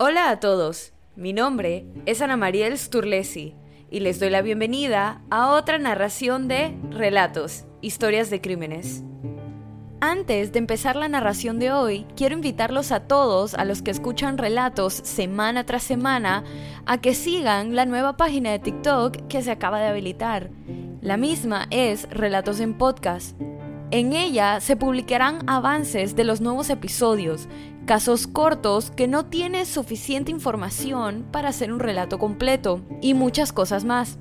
Hola a todos, mi nombre es Ana Mariel Sturlesi y les doy la bienvenida a otra narración de Relatos, Historias de Crímenes. Antes de empezar la narración de hoy, quiero invitarlos a todos, a los que escuchan relatos semana tras semana, a que sigan la nueva página de TikTok que se acaba de habilitar. La misma es Relatos en Podcast. En ella se publicarán avances de los nuevos episodios, casos cortos que no tienen suficiente información para hacer un relato completo y muchas cosas más.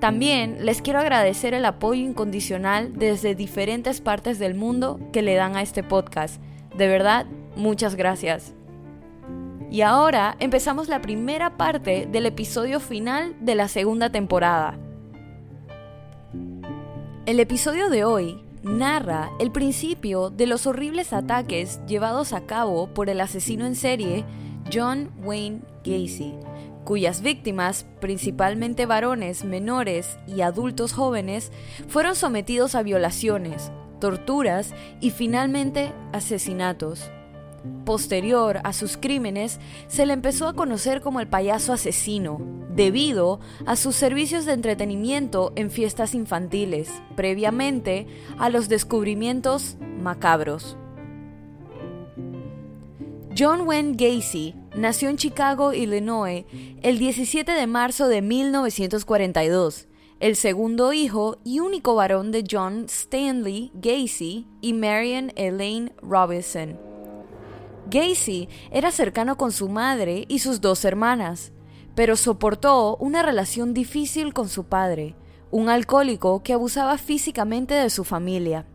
También les quiero agradecer el apoyo incondicional desde diferentes partes del mundo que le dan a este podcast. De verdad, muchas gracias. Y ahora empezamos la primera parte del episodio final de la segunda temporada. El episodio de hoy narra el principio de los horribles ataques llevados a cabo por el asesino en serie John Wayne Gacy, cuyas víctimas, principalmente varones, menores y adultos jóvenes, fueron sometidos a violaciones, torturas y finalmente asesinatos. Posterior a sus crímenes, se le empezó a conocer como el payaso asesino, debido a sus servicios de entretenimiento en fiestas infantiles, previamente a los descubrimientos macabros. John Wayne Gacy nació en Chicago, Illinois, el 17 de marzo de 1942, el segundo hijo y único varón de John Stanley Gacy y Marion Elaine Robinson. Gacy era cercano con su madre y sus dos hermanas, pero soportó una relación difícil con su padre, un alcohólico que abusaba físicamente de su familia.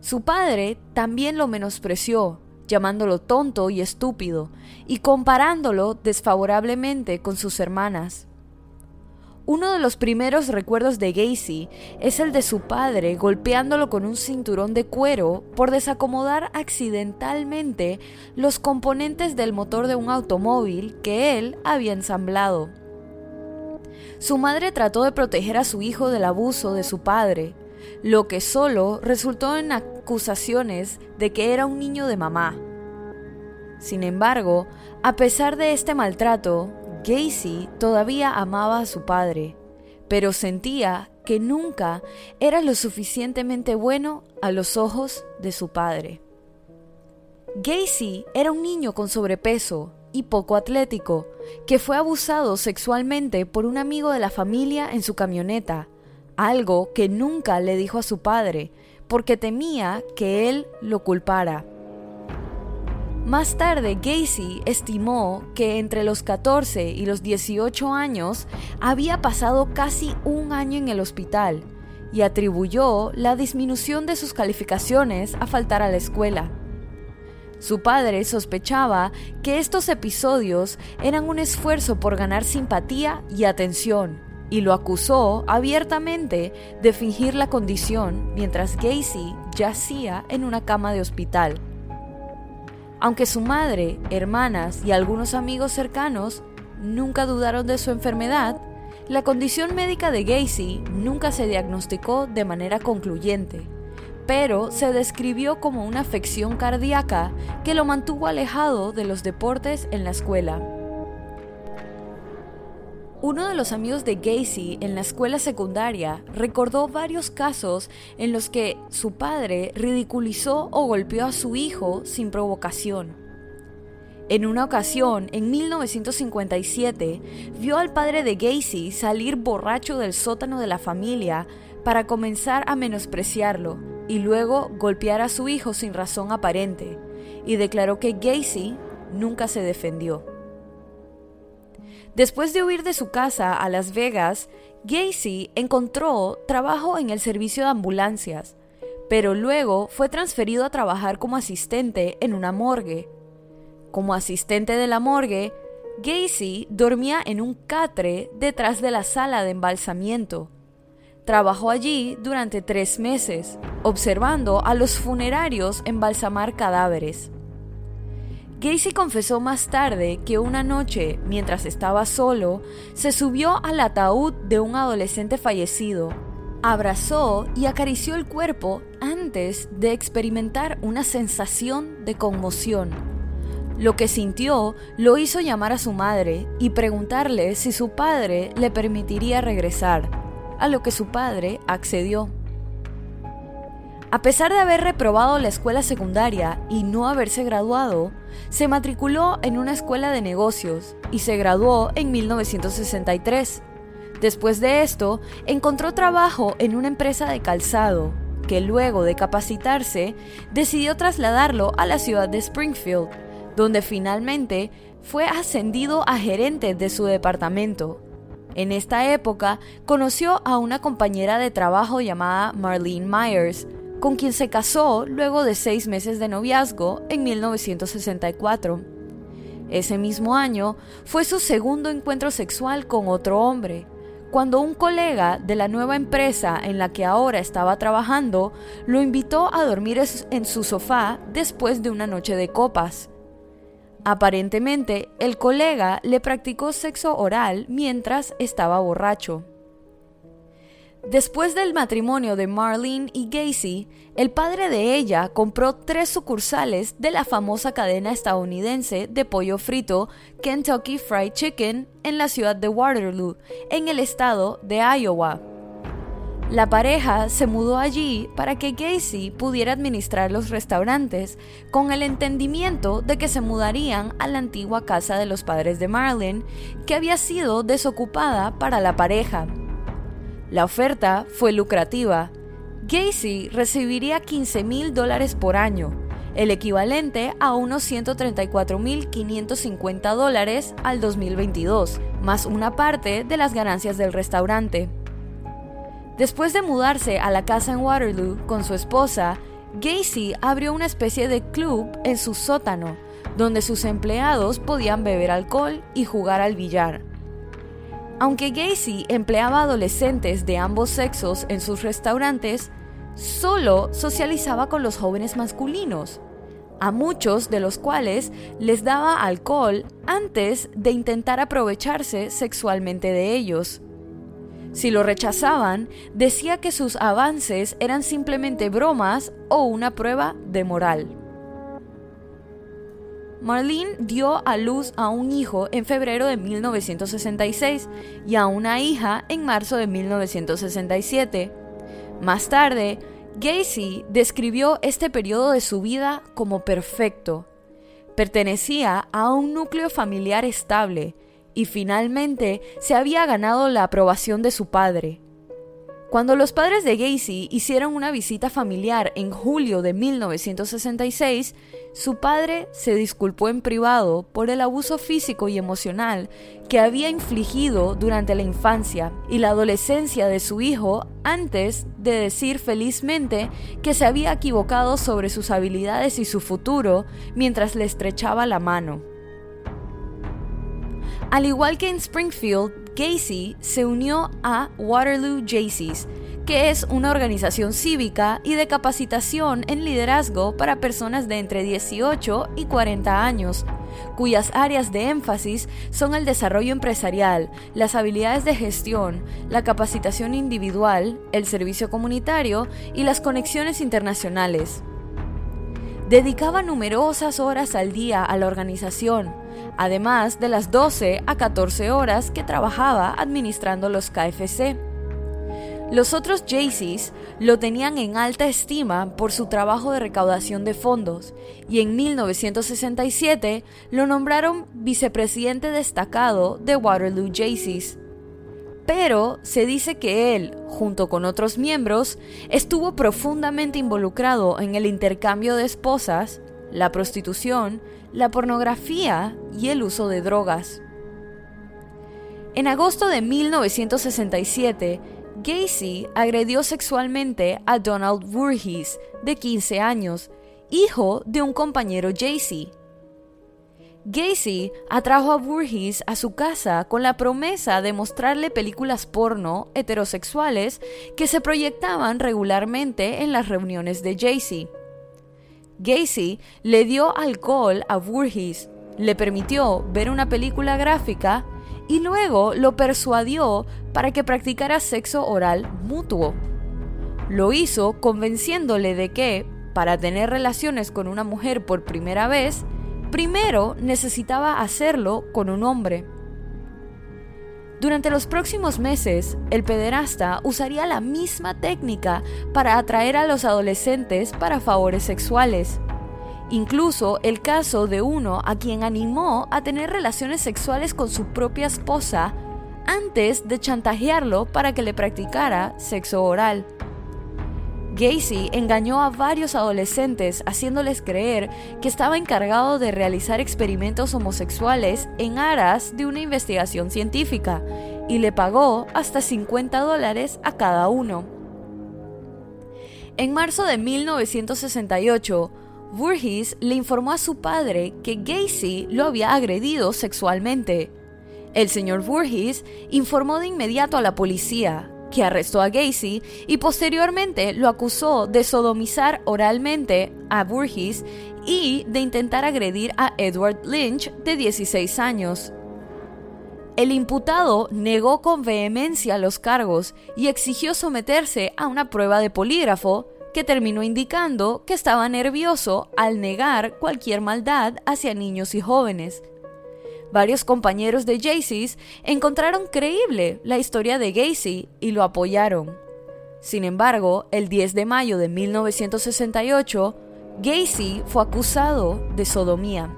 Su padre también lo menospreció, llamándolo tonto y estúpido, y comparándolo desfavorablemente con sus hermanas. Uno de los primeros recuerdos de Gacy es el de su padre golpeándolo con un cinturón de cuero por desacomodar accidentalmente los componentes del motor de un automóvil que él había ensamblado. Su madre trató de proteger a su hijo del abuso de su padre, lo que solo resultó en acusaciones de que era un niño de mamá. Sin embargo, a pesar de este maltrato, Gacy todavía amaba a su padre, pero sentía que nunca era lo suficientemente bueno a los ojos de su padre. Gacy era un niño con sobrepeso y poco atlético, que fue abusado sexualmente por un amigo de la familia en su camioneta, algo que nunca le dijo a su padre, porque temía que él lo culpara. Más tarde, Gacy estimó que entre los 14 y los 18 años había pasado casi un año en el hospital y atribuyó la disminución de sus calificaciones a faltar a la escuela. Su padre sospechaba que estos episodios eran un esfuerzo por ganar simpatía y atención, y lo acusó abiertamente de fingir la condición mientras Gacy yacía en una cama de hospital. Aunque su madre, hermanas y algunos amigos cercanos nunca dudaron de su enfermedad, la condición médica de Gacy nunca se diagnosticó de manera concluyente, pero se describió como una afección cardíaca que lo mantuvo alejado de los deportes en la escuela. Uno de los amigos de Gacy en la escuela secundaria recordó varios casos en los que su padre ridiculizó o golpeó a su hijo sin provocación. En una ocasión, en 1957, vio al padre de Gacy salir borracho del sótano de la familia para comenzar a menospreciarlo y luego golpear a su hijo sin razón aparente, y declaró que Gacy nunca se defendió. Después de huir de su casa a Las Vegas, Gacy encontró trabajo en el servicio de ambulancias, pero luego fue transferido a trabajar como asistente en una morgue. Como asistente de la morgue, Gacy dormía en un catre detrás de la sala de embalsamiento. Trabajó allí durante tres meses, observando a los funerarios embalsamar cadáveres. Gacy confesó más tarde que una noche, mientras estaba solo, se subió al ataúd de un adolescente fallecido, abrazó y acarició el cuerpo antes de experimentar una sensación de conmoción. Lo que sintió lo hizo llamar a su madre y preguntarle si su padre le permitiría regresar, a lo que su padre accedió. A pesar de haber reprobado la escuela secundaria y no haberse graduado, se matriculó en una escuela de negocios y se graduó en 1963. Después de esto, encontró trabajo en una empresa de calzado, que luego de capacitarse, decidió trasladarlo a la ciudad de Springfield, donde finalmente fue ascendido a gerente de su departamento. En esta época conoció a una compañera de trabajo llamada Marlene Myers, con quien se casó luego de seis meses de noviazgo en 1964. Ese mismo año fue su segundo encuentro sexual con otro hombre, cuando un colega de la nueva empresa en la que ahora estaba trabajando lo invitó a dormir en su sofá después de una noche de copas. Aparentemente, el colega le practicó sexo oral mientras estaba borracho. Después del matrimonio de Marlene y Gacy, el padre de ella compró tres sucursales de la famosa cadena estadounidense de pollo frito Kentucky Fried Chicken en la ciudad de Waterloo, en el estado de Iowa. La pareja se mudó allí para que Gacy pudiera administrar los restaurantes, con el entendimiento de que se mudarían a la antigua casa de los padres de Marlene, que había sido desocupada para la pareja. La oferta fue lucrativa. Gacy recibiría 15 mil dólares por año, el equivalente a unos 134.550 dólares al 2022, más una parte de las ganancias del restaurante. Después de mudarse a la casa en Waterloo con su esposa, Gacy abrió una especie de club en su sótano, donde sus empleados podían beber alcohol y jugar al billar. Aunque Gacy empleaba adolescentes de ambos sexos en sus restaurantes, solo socializaba con los jóvenes masculinos, a muchos de los cuales les daba alcohol antes de intentar aprovecharse sexualmente de ellos. Si lo rechazaban, decía que sus avances eran simplemente bromas o una prueba de moral. Marlene dio a luz a un hijo en febrero de 1966 y a una hija en marzo de 1967. Más tarde, Gacy describió este periodo de su vida como perfecto. Pertenecía a un núcleo familiar estable y finalmente se había ganado la aprobación de su padre. Cuando los padres de Gacy hicieron una visita familiar en julio de 1966, su padre se disculpó en privado por el abuso físico y emocional que había infligido durante la infancia y la adolescencia de su hijo antes de decir felizmente que se había equivocado sobre sus habilidades y su futuro mientras le estrechaba la mano. Al igual que en Springfield, Gacy se unió a Waterloo Jaycees, que es una organización cívica y de capacitación en liderazgo para personas de entre 18 y 40 años, cuyas áreas de énfasis son el desarrollo empresarial, las habilidades de gestión, la capacitación individual, el servicio comunitario y las conexiones internacionales. Dedicaba numerosas horas al día a la organización, además de las 12 a 14 horas que trabajaba administrando los KFC. Los otros Jaycees lo tenían en alta estima por su trabajo de recaudación de fondos y en 1967 lo nombraron vicepresidente destacado de Waterloo Jaycees. Pero se dice que él, junto con otros miembros, estuvo profundamente involucrado en el intercambio de esposas, la prostitución, la pornografía y el uso de drogas. En agosto de 1967, Gacy agredió sexualmente a Donald Voorhees, de 15 años, hijo de un compañero Jaycee. Gacy atrajo a Voorhees a su casa con la promesa de mostrarle películas porno heterosexuales que se proyectaban regularmente en las reuniones de Jaycee. Gacy le dio alcohol a Voorhees, le permitió ver una película gráfica y luego lo persuadió para que practicara sexo oral mutuo. Lo hizo convenciéndole de que, para tener relaciones con una mujer por primera vez, primero necesitaba hacerlo con un hombre. Durante los próximos meses, el pederasta usaría la misma técnica para atraer a los adolescentes para favores sexuales. Incluso el caso de uno a quien animó a tener relaciones sexuales con su propia esposa antes de chantajearlo para que le practicara sexo oral. Gacy engañó a varios adolescentes haciéndoles creer que estaba encargado de realizar experimentos homosexuales en aras de una investigación científica y le pagó hasta 50 dólares a cada uno. En marzo de 1968, Voorhees le informó a su padre que Gacy lo había agredido sexualmente. El señor Voorhees informó de inmediato a la policía, que arrestó a Gacy y posteriormente lo acusó de sodomizar oralmente a Burgess y de intentar agredir a Edward Lynch de 16 años. El imputado negó con vehemencia los cargos y exigió someterse a una prueba de polígrafo que terminó indicando que estaba nervioso al negar cualquier maldad hacia niños y jóvenes. Varios compañeros de Jaycee encontraron creíble la historia de Gacy y lo apoyaron. Sin embargo, el 10 de mayo de 1968, Gacy fue acusado de sodomía.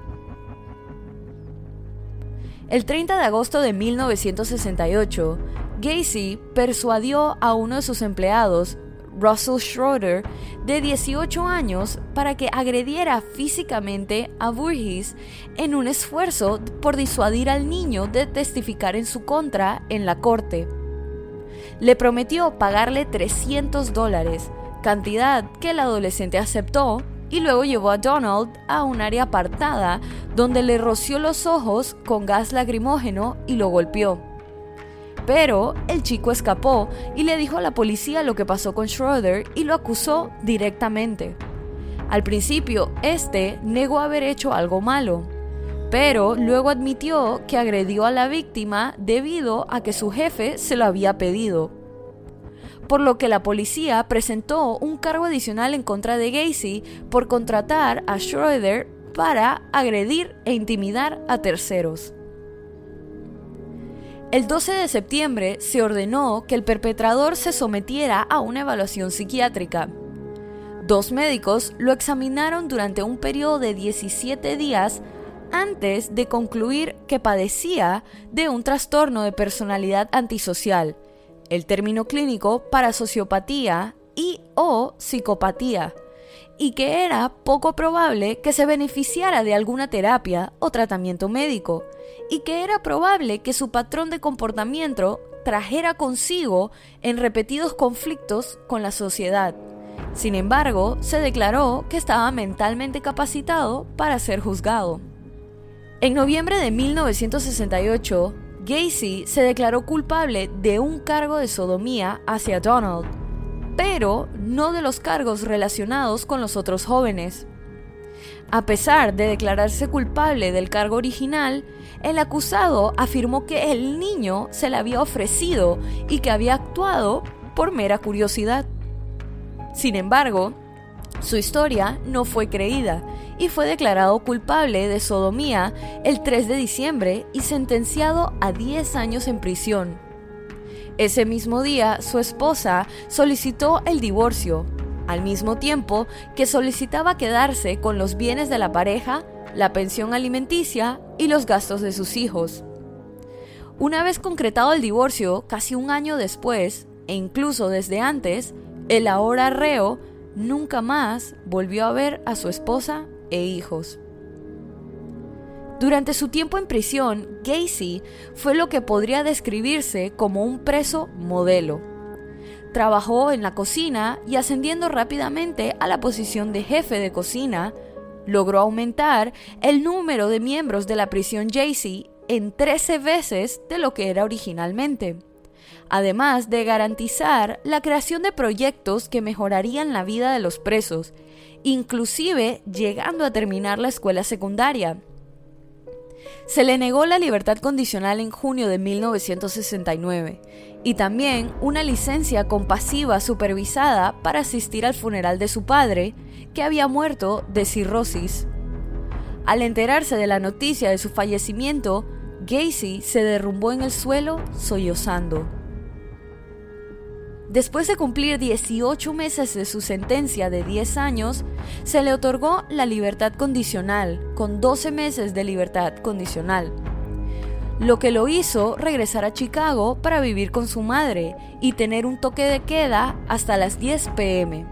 El 30 de agosto de 1968, Gacy persuadió a uno de sus empleados Russell Schroeder, de 18 años, para que agrediera físicamente a Burgess en un esfuerzo por disuadir al niño de testificar en su contra en la corte. Le prometió pagarle 300 dólares, cantidad que el adolescente aceptó y luego llevó a Donald a un área apartada donde le roció los ojos con gas lacrimógeno y lo golpeó. Pero el chico escapó y le dijo a la policía lo que pasó con Schroeder y lo acusó directamente. Al principio, este negó haber hecho algo malo, pero luego admitió que agredió a la víctima debido a que su jefe se lo había pedido. Por lo que la policía presentó un cargo adicional en contra de Gacy por contratar a Schroeder para agredir e intimidar a terceros. El 12 de septiembre se ordenó que el perpetrador se sometiera a una evaluación psiquiátrica. Dos médicos lo examinaron durante un periodo de 17 días antes de concluir que padecía de un trastorno de personalidad antisocial, el término clínico para sociopatía y o psicopatía, y que era poco probable que se beneficiara de alguna terapia o tratamiento médico, y que era probable que su patrón de comportamiento trajera consigo en repetidos conflictos con la sociedad. Sin embargo, se declaró que estaba mentalmente capacitado para ser juzgado. En noviembre de 1968, Gacy se declaró culpable de un cargo de sodomía hacia Donald, pero no de los cargos relacionados con los otros jóvenes. A pesar de declararse culpable del cargo original, el acusado afirmó que el niño se le había ofrecido y que había actuado por mera curiosidad. Sin embargo, su historia no fue creída y fue declarado culpable de sodomía el 3 de diciembre y sentenciado a 10 años en prisión. Ese mismo día, su esposa solicitó el divorcio, al mismo tiempo que solicitaba quedarse con los bienes de la pareja, la pensión alimenticia y los gastos de sus hijos. Una vez concretado el divorcio, casi un año después, e incluso desde antes, el ahora reo nunca más volvió a ver a su esposa e hijos. Durante su tiempo en prisión, Gacy fue lo que podría describirse como un preso modelo. Trabajó en la cocina y ascendiendo rápidamente a la posición de jefe de cocina, logró aumentar el número de miembros de la prisión Gacy en 13 veces de lo que era originalmente, además de garantizar la creación de proyectos que mejorarían la vida de los presos, inclusive llegando a terminar la escuela secundaria. Se le negó la libertad condicional en junio de 1969 y también una licencia compasiva supervisada para asistir al funeral de su padre, que había muerto de cirrosis. Al enterarse de la noticia de su fallecimiento, Gacy se derrumbó en el suelo sollozando. Después de cumplir 18 meses de su sentencia de 10 años, se le otorgó la libertad condicional, con 12 meses de libertad condicional, lo que lo hizo regresar a Chicago para vivir con su madre y tener un toque de queda hasta las 10 pm.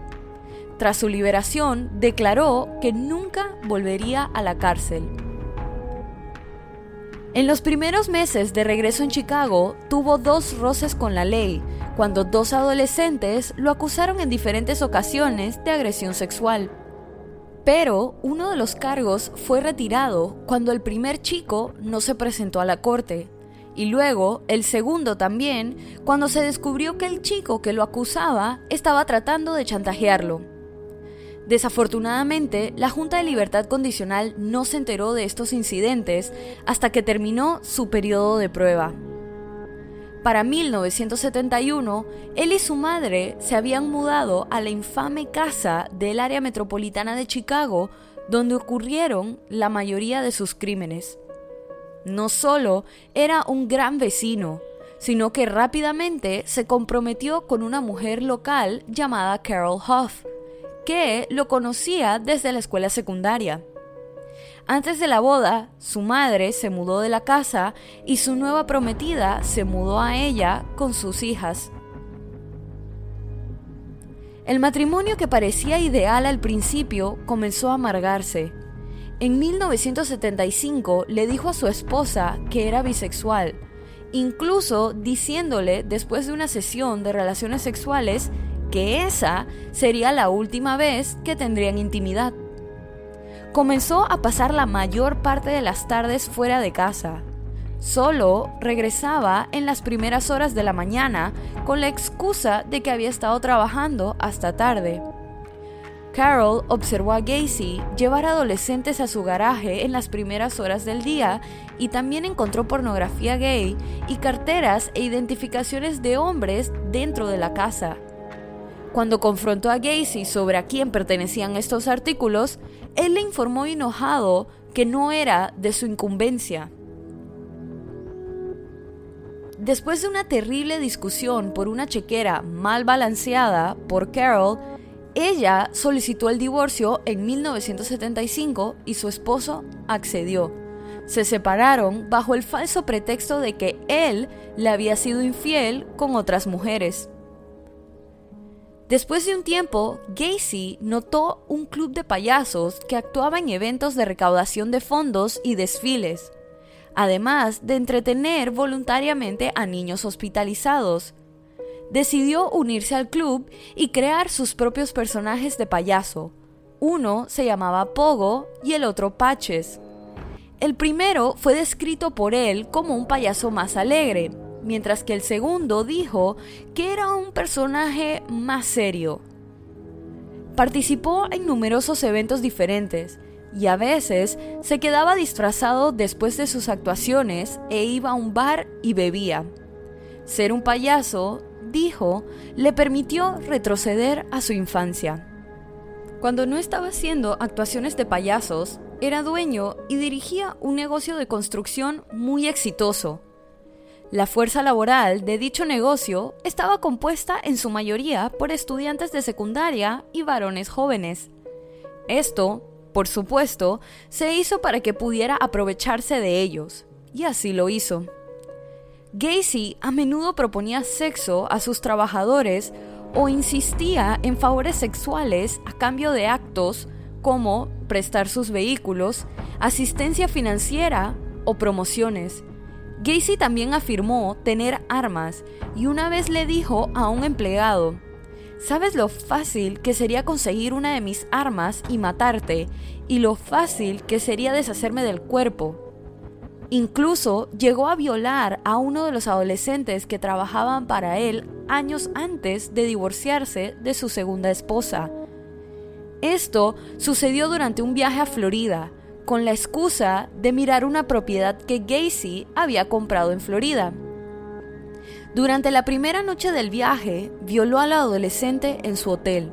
Tras su liberación, declaró que nunca volvería a la cárcel. En los primeros meses de regreso en Chicago, tuvo dos roces con la ley, cuando dos adolescentes lo acusaron en diferentes ocasiones de agresión sexual. Pero uno de los cargos fue retirado cuando el primer chico no se presentó a la corte, y luego el segundo también cuando se descubrió que el chico que lo acusaba estaba tratando de chantajearlo. Desafortunadamente, la Junta de Libertad Condicional no se enteró de estos incidentes hasta que terminó su periodo de prueba. Para 1971, él y su madre se habían mudado a la infame casa del área metropolitana de Chicago, donde ocurrieron la mayoría de sus crímenes. No solo era un gran vecino, sino que rápidamente se comprometió con una mujer local llamada Carol Huff, que lo conocía desde la escuela secundaria. Antes de la boda, su madre se mudó de la casa y su nueva prometida se mudó a ella con sus hijas. El matrimonio que parecía ideal al principio comenzó a amargarse. En 1975 le dijo a su esposa que era bisexual, incluso diciéndole después de una sesión de relaciones sexuales que esa sería la última vez que tendrían intimidad. Comenzó a pasar la mayor parte de las tardes fuera de casa. Solo regresaba en las primeras horas de la mañana con la excusa de que había estado trabajando hasta tarde. Carol observó a Gacy llevar adolescentes a su garaje en las primeras horas del día y también encontró pornografía gay y carteras e identificaciones de hombres dentro de la casa. Cuando confrontó a Gacy sobre a quién pertenecían estos artículos, él le informó enojado que no era de su incumbencia. Después de una terrible discusión por una chequera mal balanceada por Carol, ella solicitó el divorcio en 1975 y su esposo accedió. Se separaron bajo el falso pretexto de que él le había sido infiel con otras mujeres. Después de un tiempo, Gacy notó un club de payasos que actuaba en eventos de recaudación de fondos y desfiles, además de entretener voluntariamente a niños hospitalizados. Decidió unirse al club y crear sus propios personajes de payaso. Uno se llamaba Pogo y el otro Patches. El primero fue descrito por él como un payaso más alegre, mientras que el segundo dijo que era un personaje más serio. Participó en numerosos eventos diferentes y a veces se quedaba disfrazado después de sus actuaciones e iba a un bar y bebía. Ser un payaso, dijo, le permitió retroceder a su infancia. Cuando no estaba haciendo actuaciones de payasos, era dueño y dirigía un negocio de construcción muy exitoso la fuerza laboral de dicho negocio estaba compuesta en su mayoría por estudiantes de secundaria y varones jóvenes. Esto, por supuesto, se hizo para que pudiera aprovecharse de ellos, y así lo hizo. Gacy a menudo proponía sexo a sus trabajadores o insistía en favores sexuales a cambio de actos como prestar sus vehículos, asistencia financiera o promociones. Gacy también afirmó tener armas y una vez le dijo a un empleado, ¿sabes lo fácil que sería conseguir una de mis armas y matarte? Y lo fácil que sería deshacerme del cuerpo. Incluso llegó a violar a uno de los adolescentes que trabajaban para él años antes de divorciarse de su segunda esposa. Esto sucedió durante un viaje a Florida, con la excusa de mirar una propiedad que Gacy había comprado en Florida. Durante la primera noche del viaje, violó a la adolescente en su hotel.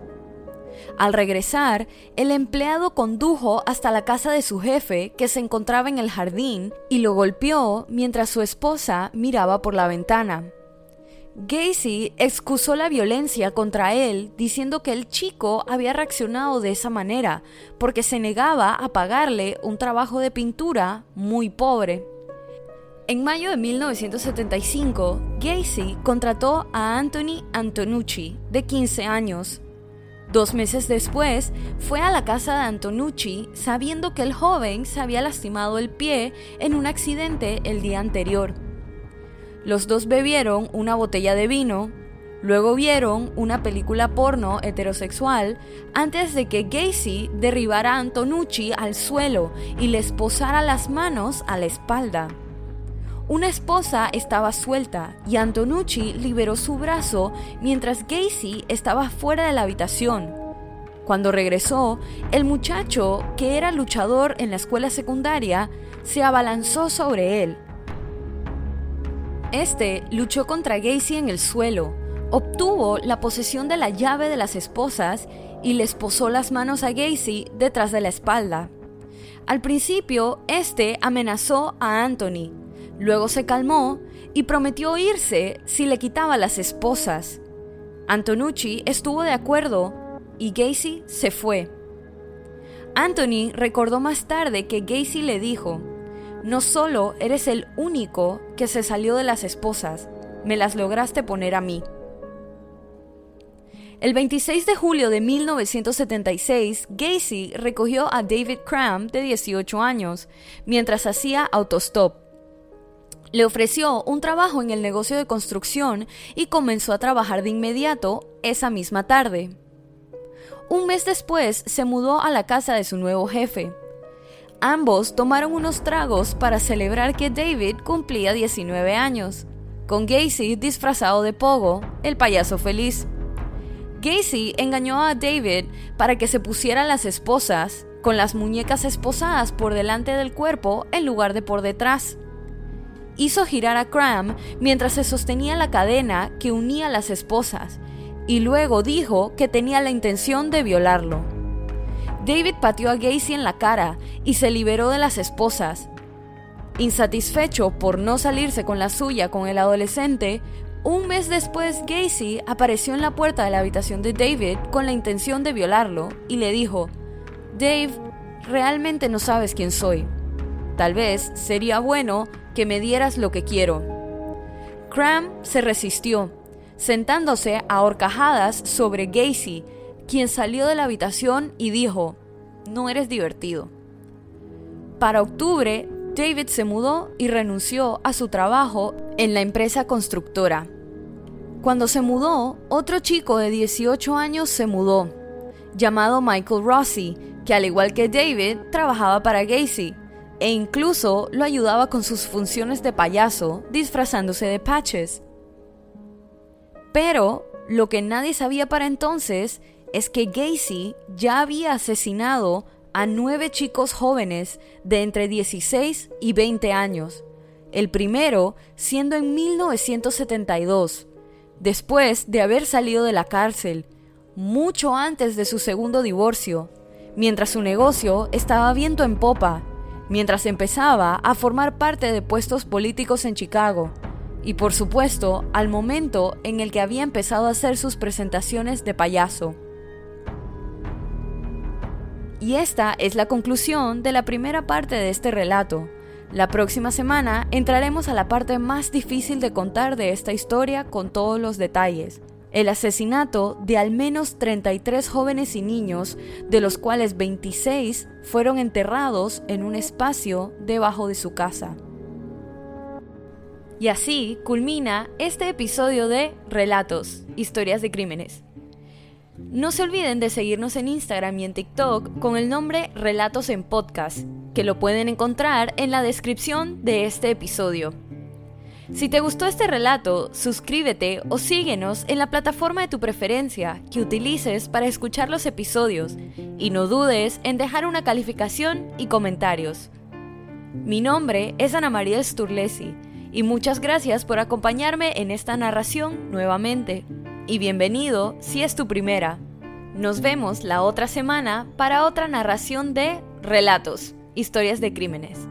Al regresar, el empleado condujo hasta la casa de su jefe, que se encontraba en el jardín, y lo golpeó mientras su esposa miraba por la ventana. Gacy excusó la violencia contra él diciendo que el chico había reaccionado de esa manera porque se negaba a pagarle un trabajo de pintura muy pobre. En mayo de 1975, Gacy contrató a Anthony Antonucci, de 15 años. Dos meses después, fue a la casa de Antonucci sabiendo que el joven se había lastimado el pie en un accidente el día anterior. Los dos bebieron una botella de vino, luego vieron una película porno heterosexual antes de que Gacy derribara a Antonucci al suelo y le esposara las manos a la espalda. Una esposa estaba suelta y Antonucci liberó su brazo mientras Gacy estaba fuera de la habitación. Cuando regresó, el muchacho, que era luchador en la escuela secundaria, se abalanzó sobre él este luchó contra Gacy en el suelo, obtuvo la posesión de la llave de las esposas y le esposó las manos a Gacy detrás de la espalda. Al principio, este amenazó a Anthony, luego se calmó y prometió irse si le quitaba las esposas. Antonucci estuvo de acuerdo y Gacy se fue. Anthony recordó más tarde que Gacy le dijo, no solo eres el único que se salió de las esposas, me las lograste poner a mí. El 26 de julio de 1976, Gacy recogió a David Cram, de 18 años, mientras hacía autostop. Le ofreció un trabajo en el negocio de construcción y comenzó a trabajar de inmediato esa misma tarde. Un mes después se mudó a la casa de su nuevo jefe. Ambos tomaron unos tragos para celebrar que David cumplía 19 años, con Gacy disfrazado de Pogo, el payaso feliz. Gacy engañó a David para que se pusieran las esposas, con las muñecas esposadas por delante del cuerpo en lugar de por detrás. Hizo girar a Cram mientras se sostenía la cadena que unía las esposas, y luego dijo que tenía la intención de violarlo. David pateó a Gacy en la cara y se liberó de las esposas. Insatisfecho por no salirse con la suya con el adolescente, un mes después Gacy apareció en la puerta de la habitación de David con la intención de violarlo y le dijo, Dave, realmente no sabes quién soy. Tal vez sería bueno que me dieras lo que quiero. Cram se resistió, sentándose a horcajadas sobre Gacy, quien salió de la habitación y dijo, no eres divertido. Para octubre, David se mudó y renunció a su trabajo en la empresa constructora. Cuando se mudó, otro chico de 18 años se mudó, llamado Michael Rossi, que al igual que David trabajaba para Gacy e incluso lo ayudaba con sus funciones de payaso disfrazándose de patches. Pero lo que nadie sabía para entonces es que Gacy ya había asesinado a nueve chicos jóvenes de entre 16 y 20 años, el primero siendo en 1972, después de haber salido de la cárcel, mucho antes de su segundo divorcio, mientras su negocio estaba viento en popa, mientras empezaba a formar parte de puestos políticos en Chicago, y por supuesto al momento en el que había empezado a hacer sus presentaciones de payaso. Y esta es la conclusión de la primera parte de este relato. La próxima semana entraremos a la parte más difícil de contar de esta historia con todos los detalles. El asesinato de al menos 33 jóvenes y niños, de los cuales 26 fueron enterrados en un espacio debajo de su casa. Y así culmina este episodio de Relatos, Historias de Crímenes. No se olviden de seguirnos en Instagram y en TikTok con el nombre Relatos en Podcast, que lo pueden encontrar en la descripción de este episodio. Si te gustó este relato, suscríbete o síguenos en la plataforma de tu preferencia que utilices para escuchar los episodios y no dudes en dejar una calificación y comentarios. Mi nombre es Ana María Sturlesi y muchas gracias por acompañarme en esta narración nuevamente y bienvenido si es tu primera. Nos vemos la otra semana para otra narración de Relatos, historias de crímenes.